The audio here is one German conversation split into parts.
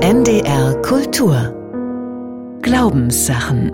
NDR Kultur Glaubenssachen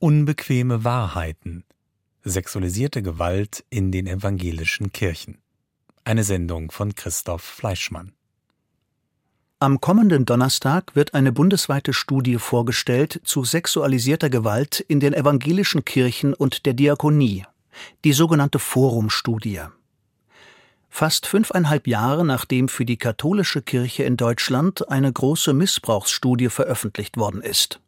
Unbequeme Wahrheiten Sexualisierte Gewalt in den evangelischen Kirchen. Eine Sendung von Christoph Fleischmann. Am kommenden Donnerstag wird eine bundesweite Studie vorgestellt zu sexualisierter Gewalt in den evangelischen Kirchen und der Diakonie, die sogenannte Forum-Studie. Fast fünfeinhalb Jahre nachdem für die katholische Kirche in Deutschland eine große Missbrauchsstudie veröffentlicht worden ist.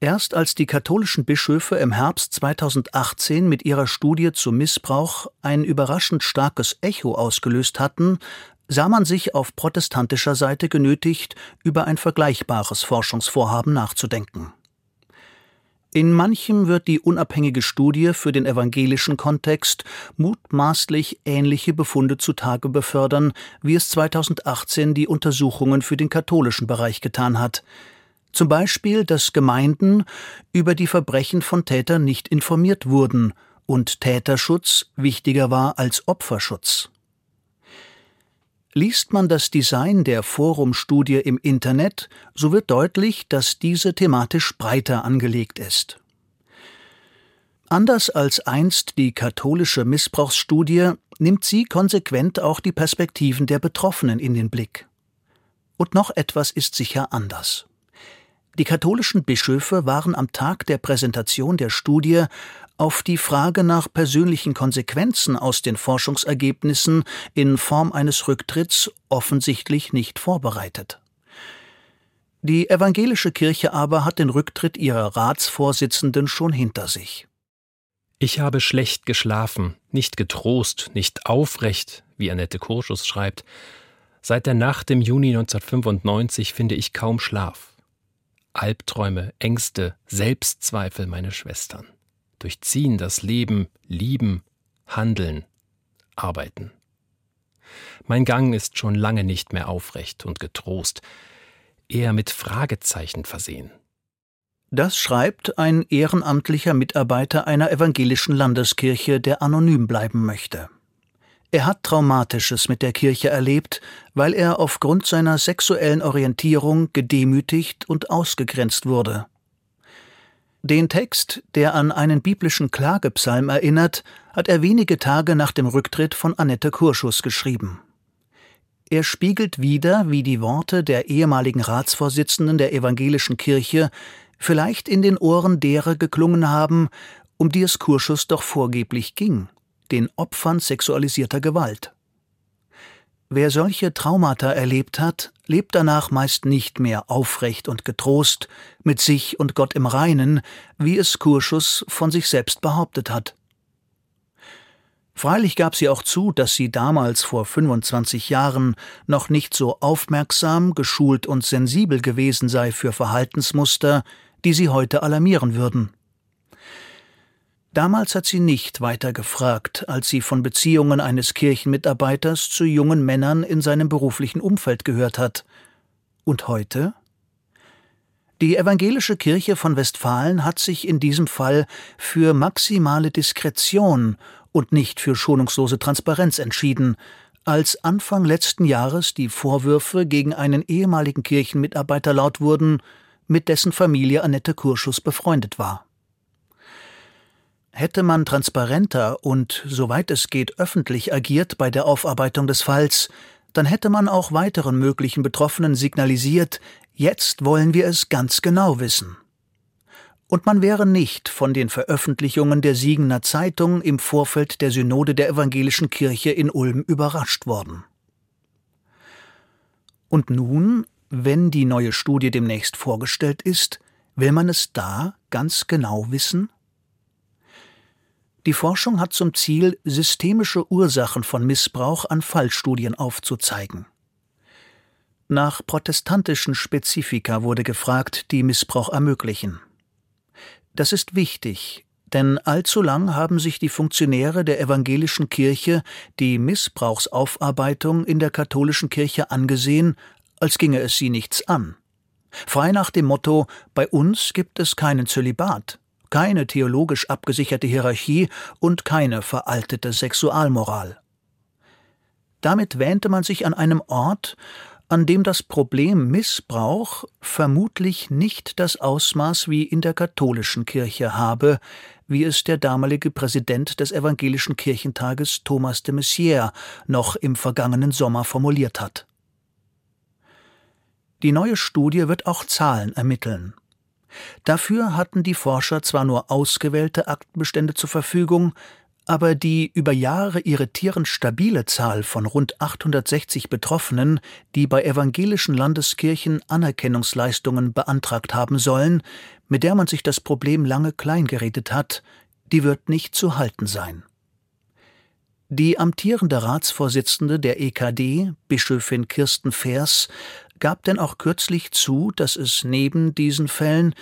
Erst als die katholischen Bischöfe im Herbst 2018 mit ihrer Studie zum Missbrauch ein überraschend starkes Echo ausgelöst hatten, sah man sich auf protestantischer Seite genötigt, über ein vergleichbares Forschungsvorhaben nachzudenken. In manchem wird die unabhängige Studie für den evangelischen Kontext mutmaßlich ähnliche Befunde zutage befördern, wie es 2018 die Untersuchungen für den katholischen Bereich getan hat. Zum Beispiel, dass Gemeinden über die Verbrechen von Tätern nicht informiert wurden und Täterschutz wichtiger war als Opferschutz. Liest man das Design der Forum-Studie im Internet, so wird deutlich, dass diese thematisch breiter angelegt ist. Anders als einst die katholische Missbrauchsstudie nimmt sie konsequent auch die Perspektiven der Betroffenen in den Blick. Und noch etwas ist sicher anders. Die katholischen Bischöfe waren am Tag der Präsentation der Studie auf die Frage nach persönlichen Konsequenzen aus den Forschungsergebnissen in Form eines Rücktritts offensichtlich nicht vorbereitet. Die evangelische Kirche aber hat den Rücktritt ihrer Ratsvorsitzenden schon hinter sich. Ich habe schlecht geschlafen, nicht getrost, nicht aufrecht, wie Annette Kurschus schreibt. Seit der Nacht im Juni 1995 finde ich kaum Schlaf. Albträume, Ängste, Selbstzweifel, meine Schwestern durchziehen das Leben, lieben, handeln, arbeiten. Mein Gang ist schon lange nicht mehr aufrecht und getrost, eher mit Fragezeichen versehen. Das schreibt ein ehrenamtlicher Mitarbeiter einer evangelischen Landeskirche, der anonym bleiben möchte. Er hat Traumatisches mit der Kirche erlebt, weil er aufgrund seiner sexuellen Orientierung gedemütigt und ausgegrenzt wurde. Den Text, der an einen biblischen Klagepsalm erinnert, hat er wenige Tage nach dem Rücktritt von Annette Kurschus geschrieben. Er spiegelt wider, wie die Worte der ehemaligen Ratsvorsitzenden der evangelischen Kirche vielleicht in den Ohren derer geklungen haben, um die es Kurschus doch vorgeblich ging, den Opfern sexualisierter Gewalt. Wer solche Traumata erlebt hat, lebt danach meist nicht mehr aufrecht und getrost, mit sich und Gott im Reinen, wie es Kurschus von sich selbst behauptet hat. Freilich gab sie auch zu, dass sie damals vor 25 Jahren noch nicht so aufmerksam, geschult und sensibel gewesen sei für Verhaltensmuster, die sie heute alarmieren würden. Damals hat sie nicht weiter gefragt, als sie von Beziehungen eines Kirchenmitarbeiters zu jungen Männern in seinem beruflichen Umfeld gehört hat. Und heute? Die evangelische Kirche von Westfalen hat sich in diesem Fall für maximale Diskretion und nicht für schonungslose Transparenz entschieden, als Anfang letzten Jahres die Vorwürfe gegen einen ehemaligen Kirchenmitarbeiter laut wurden, mit dessen Familie Annette Kurschus befreundet war. Hätte man transparenter und, soweit es geht, öffentlich agiert bei der Aufarbeitung des Falls, dann hätte man auch weiteren möglichen Betroffenen signalisiert, jetzt wollen wir es ganz genau wissen. Und man wäre nicht von den Veröffentlichungen der Siegener Zeitung im Vorfeld der Synode der evangelischen Kirche in Ulm überrascht worden. Und nun, wenn die neue Studie demnächst vorgestellt ist, will man es da ganz genau wissen? Die Forschung hat zum Ziel, systemische Ursachen von Missbrauch an Fallstudien aufzuzeigen. Nach protestantischen Spezifika wurde gefragt, die Missbrauch ermöglichen. Das ist wichtig, denn allzu lang haben sich die Funktionäre der evangelischen Kirche die Missbrauchsaufarbeitung in der katholischen Kirche angesehen, als ginge es sie nichts an. Frei nach dem Motto Bei uns gibt es keinen Zölibat keine theologisch abgesicherte Hierarchie und keine veraltete Sexualmoral. Damit wähnte man sich an einem Ort, an dem das Problem Missbrauch vermutlich nicht das Ausmaß wie in der katholischen Kirche habe, wie es der damalige Präsident des Evangelischen Kirchentages Thomas de Maizière noch im vergangenen Sommer formuliert hat. Die neue Studie wird auch Zahlen ermitteln. Dafür hatten die Forscher zwar nur ausgewählte Aktenbestände zur Verfügung, aber die über Jahre irritierend stabile Zahl von rund 860 Betroffenen, die bei evangelischen Landeskirchen Anerkennungsleistungen beantragt haben sollen, mit der man sich das Problem lange kleingeredet hat, die wird nicht zu halten sein. Die amtierende Ratsvorsitzende der EKD, Bischöfin Kirsten Fers, gab denn auch kürzlich zu, dass es neben diesen Fällen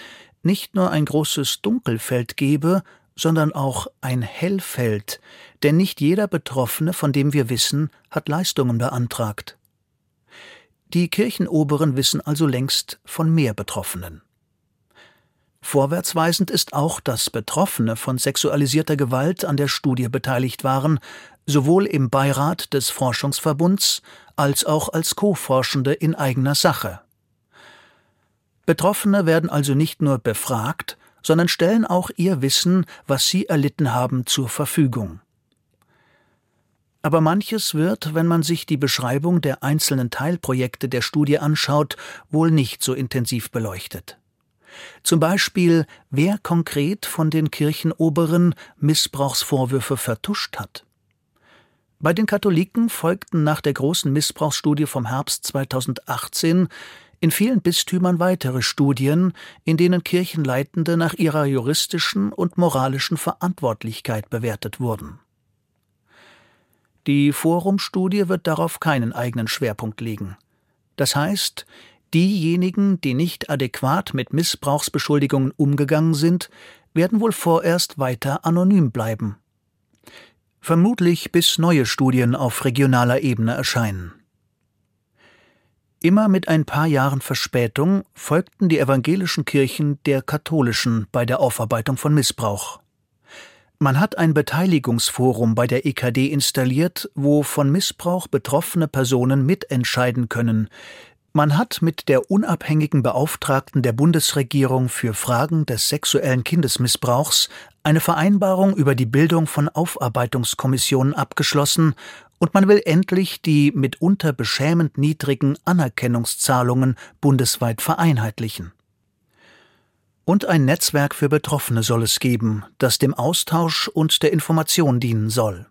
nicht nur ein großes Dunkelfeld gebe, sondern auch ein Hellfeld, denn nicht jeder Betroffene, von dem wir wissen, hat Leistungen beantragt. Die Kirchenoberen wissen also längst von mehr Betroffenen. Vorwärtsweisend ist auch, dass Betroffene von sexualisierter Gewalt an der Studie beteiligt waren, sowohl im Beirat des Forschungsverbunds als auch als Co-Forschende in eigener Sache. Betroffene werden also nicht nur befragt, sondern stellen auch ihr Wissen, was sie erlitten haben, zur Verfügung. Aber manches wird, wenn man sich die Beschreibung der einzelnen Teilprojekte der Studie anschaut, wohl nicht so intensiv beleuchtet. Zum Beispiel, wer konkret von den Kirchenoberen Missbrauchsvorwürfe vertuscht hat. Bei den Katholiken folgten nach der großen Missbrauchsstudie vom Herbst 2018 in vielen Bistümern weitere Studien, in denen Kirchenleitende nach ihrer juristischen und moralischen Verantwortlichkeit bewertet wurden. Die Forumstudie wird darauf keinen eigenen Schwerpunkt legen. Das heißt, diejenigen, die nicht adäquat mit Missbrauchsbeschuldigungen umgegangen sind, werden wohl vorerst weiter anonym bleiben. Vermutlich bis neue Studien auf regionaler Ebene erscheinen. Immer mit ein paar Jahren Verspätung folgten die evangelischen Kirchen der katholischen bei der Aufarbeitung von Missbrauch. Man hat ein Beteiligungsforum bei der EKD installiert, wo von Missbrauch betroffene Personen mitentscheiden können. Man hat mit der unabhängigen Beauftragten der Bundesregierung für Fragen des sexuellen Kindesmissbrauchs eine Vereinbarung über die Bildung von Aufarbeitungskommissionen abgeschlossen und man will endlich die mitunter beschämend niedrigen Anerkennungszahlungen bundesweit vereinheitlichen. Und ein Netzwerk für Betroffene soll es geben, das dem Austausch und der Information dienen soll.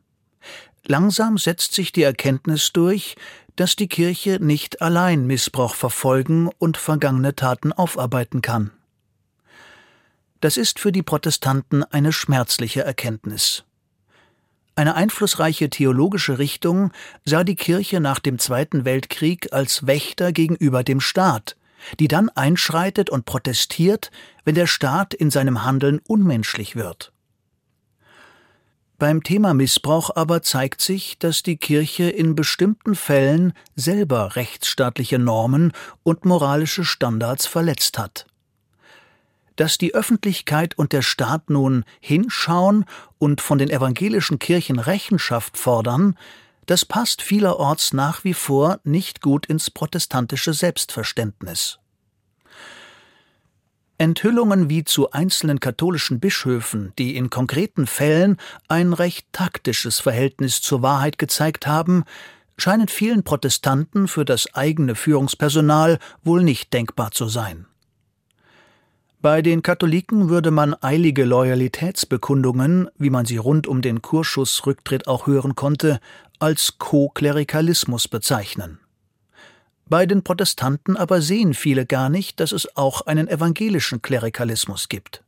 Langsam setzt sich die Erkenntnis durch, dass die Kirche nicht allein Missbrauch verfolgen und vergangene Taten aufarbeiten kann. Das ist für die Protestanten eine schmerzliche Erkenntnis. Eine einflussreiche theologische Richtung sah die Kirche nach dem Zweiten Weltkrieg als Wächter gegenüber dem Staat, die dann einschreitet und protestiert, wenn der Staat in seinem Handeln unmenschlich wird. Beim Thema Missbrauch aber zeigt sich, dass die Kirche in bestimmten Fällen selber rechtsstaatliche Normen und moralische Standards verletzt hat dass die Öffentlichkeit und der Staat nun hinschauen und von den evangelischen Kirchen Rechenschaft fordern, das passt vielerorts nach wie vor nicht gut ins protestantische Selbstverständnis. Enthüllungen wie zu einzelnen katholischen Bischöfen, die in konkreten Fällen ein recht taktisches Verhältnis zur Wahrheit gezeigt haben, scheinen vielen Protestanten für das eigene Führungspersonal wohl nicht denkbar zu sein. Bei den Katholiken würde man eilige Loyalitätsbekundungen, wie man sie rund um den Kurschussrücktritt auch hören konnte, als Co-Klerikalismus bezeichnen. Bei den Protestanten aber sehen viele gar nicht, dass es auch einen evangelischen Klerikalismus gibt.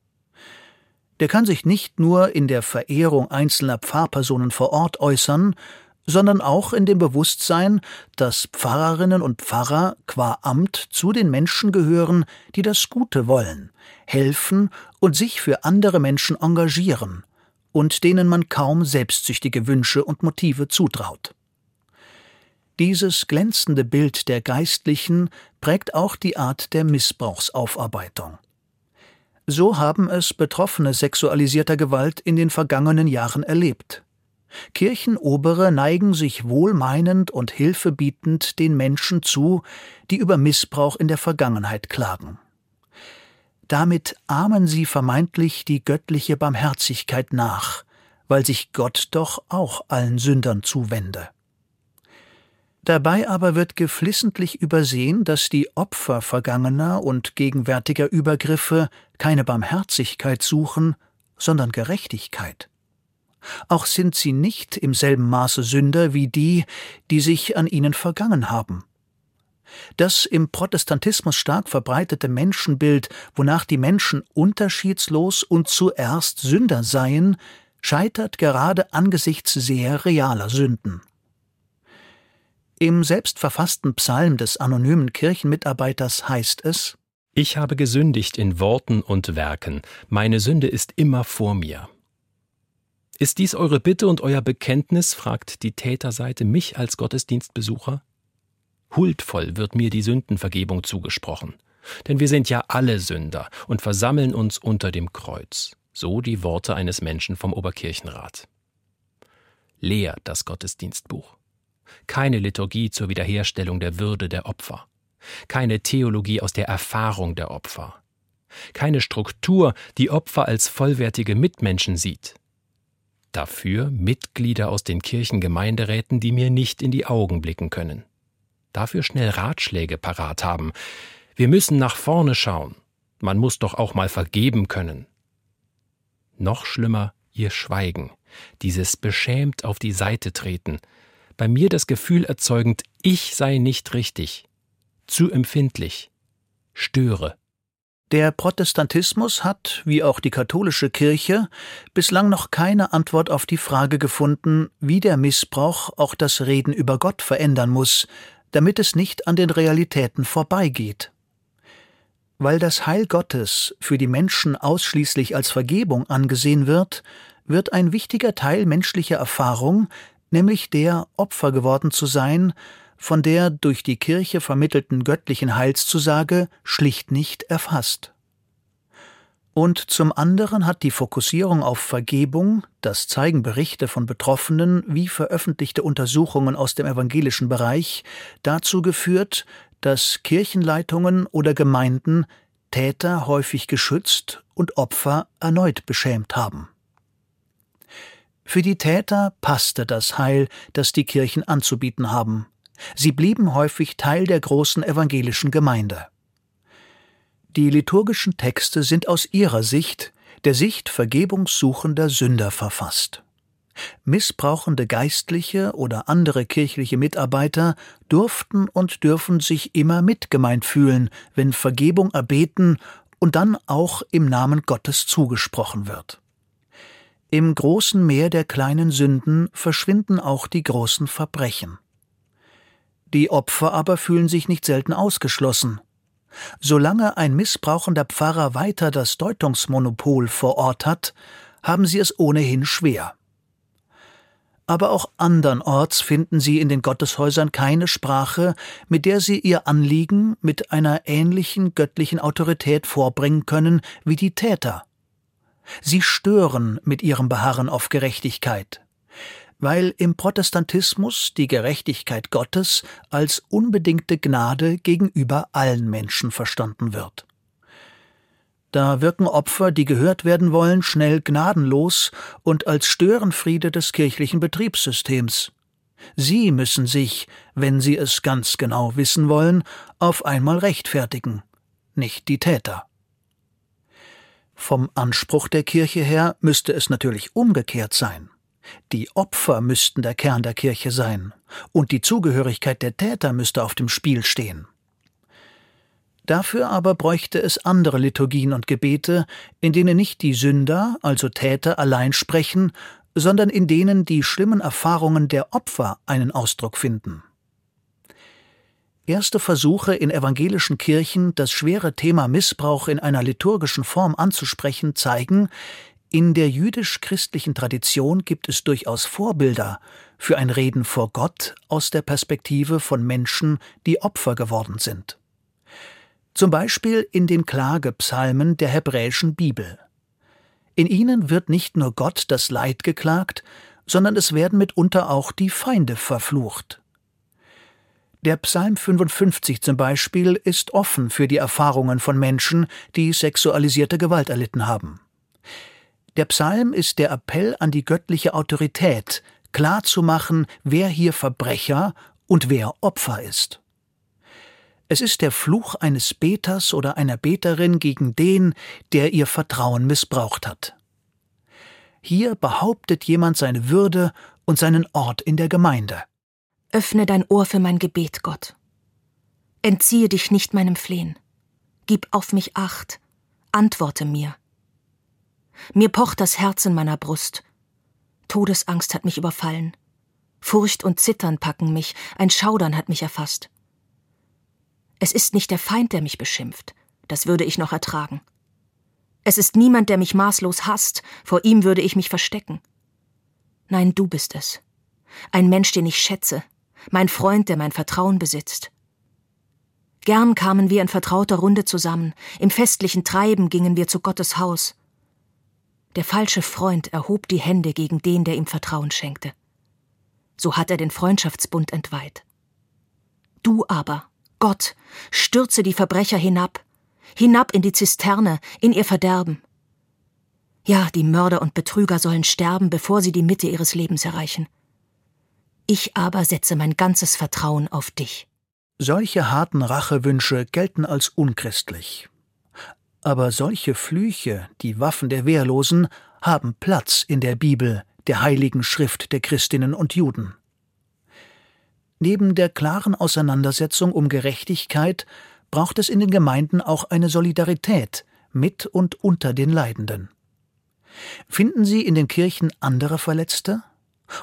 Der kann sich nicht nur in der Verehrung einzelner Pfarrpersonen vor Ort äußern, sondern auch in dem Bewusstsein, dass Pfarrerinnen und Pfarrer qua Amt zu den Menschen gehören, die das Gute wollen, helfen und sich für andere Menschen engagieren und denen man kaum selbstsüchtige Wünsche und Motive zutraut. Dieses glänzende Bild der Geistlichen prägt auch die Art der Missbrauchsaufarbeitung. So haben es Betroffene sexualisierter Gewalt in den vergangenen Jahren erlebt. Kirchenobere neigen sich wohlmeinend und hilfebietend den Menschen zu, die über Missbrauch in der Vergangenheit klagen. Damit ahmen sie vermeintlich die göttliche Barmherzigkeit nach, weil sich Gott doch auch allen Sündern zuwende. Dabei aber wird geflissentlich übersehen, dass die Opfer vergangener und gegenwärtiger Übergriffe keine Barmherzigkeit suchen, sondern Gerechtigkeit. Auch sind sie nicht im selben Maße Sünder wie die, die sich an ihnen vergangen haben. Das im Protestantismus stark verbreitete Menschenbild, wonach die Menschen unterschiedslos und zuerst Sünder seien, scheitert gerade angesichts sehr realer Sünden. Im selbstverfassten Psalm des anonymen Kirchenmitarbeiters heißt es Ich habe gesündigt in Worten und Werken, meine Sünde ist immer vor mir. Ist dies eure Bitte und euer Bekenntnis? fragt die Täterseite mich als Gottesdienstbesucher. Huldvoll wird mir die Sündenvergebung zugesprochen. Denn wir sind ja alle Sünder und versammeln uns unter dem Kreuz. So die Worte eines Menschen vom Oberkirchenrat. Leer das Gottesdienstbuch. Keine Liturgie zur Wiederherstellung der Würde der Opfer. Keine Theologie aus der Erfahrung der Opfer. Keine Struktur, die Opfer als vollwertige Mitmenschen sieht, Dafür Mitglieder aus den Kirchengemeinderäten, die mir nicht in die Augen blicken können. Dafür schnell Ratschläge parat haben. Wir müssen nach vorne schauen. Man muss doch auch mal vergeben können. Noch schlimmer ihr Schweigen, dieses beschämt auf die Seite treten, bei mir das Gefühl erzeugend, ich sei nicht richtig, zu empfindlich, störe. Der Protestantismus hat, wie auch die katholische Kirche, bislang noch keine Antwort auf die Frage gefunden, wie der Missbrauch auch das Reden über Gott verändern muss, damit es nicht an den Realitäten vorbeigeht. Weil das Heil Gottes für die Menschen ausschließlich als Vergebung angesehen wird, wird ein wichtiger Teil menschlicher Erfahrung, nämlich der, Opfer geworden zu sein, von der durch die Kirche vermittelten göttlichen Heilszusage schlicht nicht erfasst. Und zum anderen hat die Fokussierung auf Vergebung, das zeigen Berichte von Betroffenen wie veröffentlichte Untersuchungen aus dem evangelischen Bereich, dazu geführt, dass Kirchenleitungen oder Gemeinden Täter häufig geschützt und Opfer erneut beschämt haben. Für die Täter passte das Heil, das die Kirchen anzubieten haben. Sie blieben häufig Teil der großen evangelischen Gemeinde. Die liturgischen Texte sind aus ihrer Sicht, der Sicht vergebungssuchender Sünder verfasst. Missbrauchende Geistliche oder andere kirchliche Mitarbeiter durften und dürfen sich immer mitgemeint fühlen, wenn Vergebung erbeten und dann auch im Namen Gottes zugesprochen wird. Im großen Meer der kleinen Sünden verschwinden auch die großen Verbrechen. Die Opfer aber fühlen sich nicht selten ausgeschlossen. Solange ein missbrauchender Pfarrer weiter das Deutungsmonopol vor Ort hat, haben sie es ohnehin schwer. Aber auch andernorts finden sie in den Gotteshäusern keine Sprache, mit der sie ihr Anliegen mit einer ähnlichen göttlichen Autorität vorbringen können wie die Täter. Sie stören mit ihrem Beharren auf Gerechtigkeit weil im Protestantismus die Gerechtigkeit Gottes als unbedingte Gnade gegenüber allen Menschen verstanden wird. Da wirken Opfer, die gehört werden wollen, schnell gnadenlos und als Störenfriede des kirchlichen Betriebssystems. Sie müssen sich, wenn sie es ganz genau wissen wollen, auf einmal rechtfertigen, nicht die Täter. Vom Anspruch der Kirche her müsste es natürlich umgekehrt sein. Die Opfer müssten der Kern der Kirche sein, und die Zugehörigkeit der Täter müsste auf dem Spiel stehen. Dafür aber bräuchte es andere Liturgien und Gebete, in denen nicht die Sünder, also Täter, allein sprechen, sondern in denen die schlimmen Erfahrungen der Opfer einen Ausdruck finden. Erste Versuche in evangelischen Kirchen, das schwere Thema Missbrauch in einer liturgischen Form anzusprechen, zeigen, in der jüdisch-christlichen Tradition gibt es durchaus Vorbilder für ein Reden vor Gott aus der Perspektive von Menschen, die Opfer geworden sind. Zum Beispiel in den Klagepsalmen der hebräischen Bibel. In ihnen wird nicht nur Gott das Leid geklagt, sondern es werden mitunter auch die Feinde verflucht. Der Psalm 55 zum Beispiel ist offen für die Erfahrungen von Menschen, die sexualisierte Gewalt erlitten haben. Der Psalm ist der Appell an die göttliche Autorität, klarzumachen, wer hier Verbrecher und wer Opfer ist. Es ist der Fluch eines Beters oder einer Beterin gegen den, der ihr Vertrauen missbraucht hat. Hier behauptet jemand seine Würde und seinen Ort in der Gemeinde. Öffne dein Ohr für mein Gebet, Gott. Entziehe dich nicht meinem Flehen. Gib auf mich acht. Antworte mir. Mir pocht das Herz in meiner Brust. Todesangst hat mich überfallen. Furcht und Zittern packen mich, ein Schaudern hat mich erfasst. Es ist nicht der Feind, der mich beschimpft, das würde ich noch ertragen. Es ist niemand, der mich maßlos hasst, vor ihm würde ich mich verstecken. Nein, du bist es. Ein Mensch, den ich schätze, mein Freund, der mein Vertrauen besitzt. Gern kamen wir in vertrauter Runde zusammen, im festlichen Treiben gingen wir zu Gottes Haus. Der falsche Freund erhob die Hände gegen den, der ihm Vertrauen schenkte. So hat er den Freundschaftsbund entweiht. Du aber, Gott, stürze die Verbrecher hinab, hinab in die Zisterne, in ihr Verderben. Ja, die Mörder und Betrüger sollen sterben, bevor sie die Mitte ihres Lebens erreichen. Ich aber setze mein ganzes Vertrauen auf dich. Solche harten Rachewünsche gelten als unchristlich. Aber solche Flüche, die Waffen der Wehrlosen, haben Platz in der Bibel, der heiligen Schrift der Christinnen und Juden. Neben der klaren Auseinandersetzung um Gerechtigkeit braucht es in den Gemeinden auch eine Solidarität mit und unter den Leidenden. Finden Sie in den Kirchen andere Verletzte?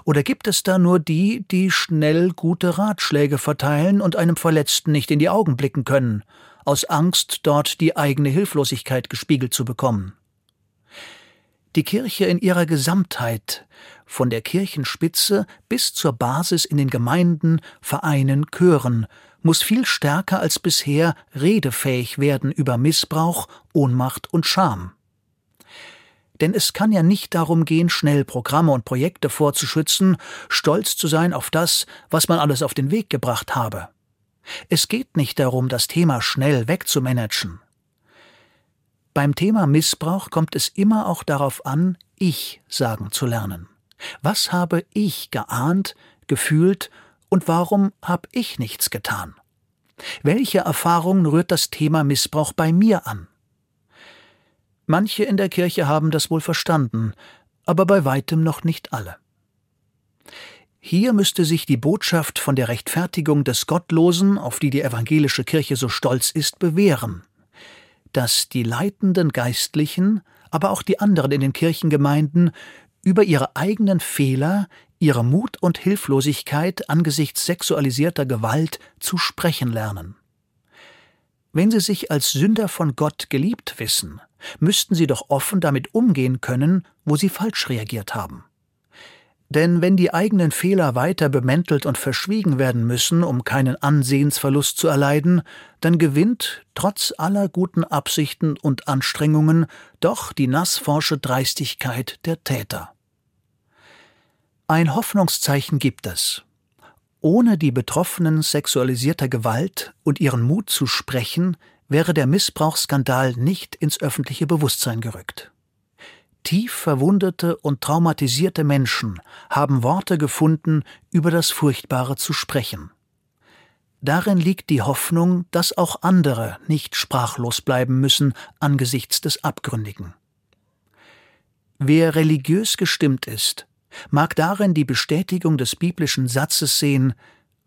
Oder gibt es da nur die, die schnell gute Ratschläge verteilen und einem Verletzten nicht in die Augen blicken können, aus Angst, dort die eigene Hilflosigkeit gespiegelt zu bekommen? Die Kirche in ihrer Gesamtheit, von der Kirchenspitze bis zur Basis in den Gemeinden, Vereinen, Chören, muss viel stärker als bisher redefähig werden über Missbrauch, Ohnmacht und Scham. Denn es kann ja nicht darum gehen, schnell Programme und Projekte vorzuschützen, stolz zu sein auf das, was man alles auf den Weg gebracht habe. Es geht nicht darum, das Thema schnell wegzumanagen. Beim Thema Missbrauch kommt es immer auch darauf an, ich sagen zu lernen. Was habe ich geahnt, gefühlt und warum habe ich nichts getan? Welche Erfahrungen rührt das Thema Missbrauch bei mir an? Manche in der Kirche haben das wohl verstanden, aber bei weitem noch nicht alle. Hier müsste sich die Botschaft von der Rechtfertigung des Gottlosen, auf die die evangelische Kirche so stolz ist, bewähren, dass die leitenden Geistlichen, aber auch die anderen in den Kirchengemeinden über ihre eigenen Fehler, ihre Mut und Hilflosigkeit angesichts sexualisierter Gewalt zu sprechen lernen. Wenn sie sich als Sünder von Gott geliebt wissen, müssten sie doch offen damit umgehen können, wo sie falsch reagiert haben. Denn wenn die eigenen Fehler weiter bemäntelt und verschwiegen werden müssen, um keinen Ansehensverlust zu erleiden, dann gewinnt, trotz aller guten Absichten und Anstrengungen, doch die nassforsche Dreistigkeit der Täter. Ein Hoffnungszeichen gibt es. Ohne die Betroffenen sexualisierter Gewalt und ihren Mut zu sprechen, wäre der Missbrauchsskandal nicht ins öffentliche Bewusstsein gerückt. Tief verwundete und traumatisierte Menschen haben Worte gefunden, über das Furchtbare zu sprechen. Darin liegt die Hoffnung, dass auch andere nicht sprachlos bleiben müssen angesichts des Abgründigen. Wer religiös gestimmt ist, mag darin die Bestätigung des biblischen Satzes sehen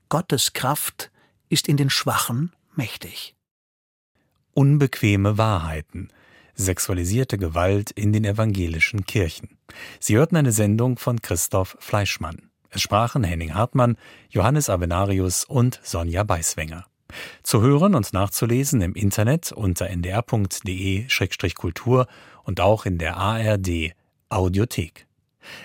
Gottes Kraft ist in den Schwachen mächtig. Unbequeme Wahrheiten. Sexualisierte Gewalt in den evangelischen Kirchen. Sie hörten eine Sendung von Christoph Fleischmann. Es sprachen Henning Hartmann, Johannes Avenarius und Sonja Beiswenger. Zu hören und nachzulesen im Internet unter ndr.de-kultur und auch in der ARD Audiothek.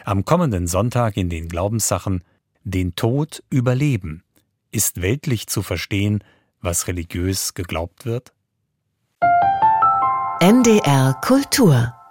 Am kommenden Sonntag in den Glaubenssachen Den Tod überleben. Ist weltlich zu verstehen, was religiös geglaubt wird? NDR Kultur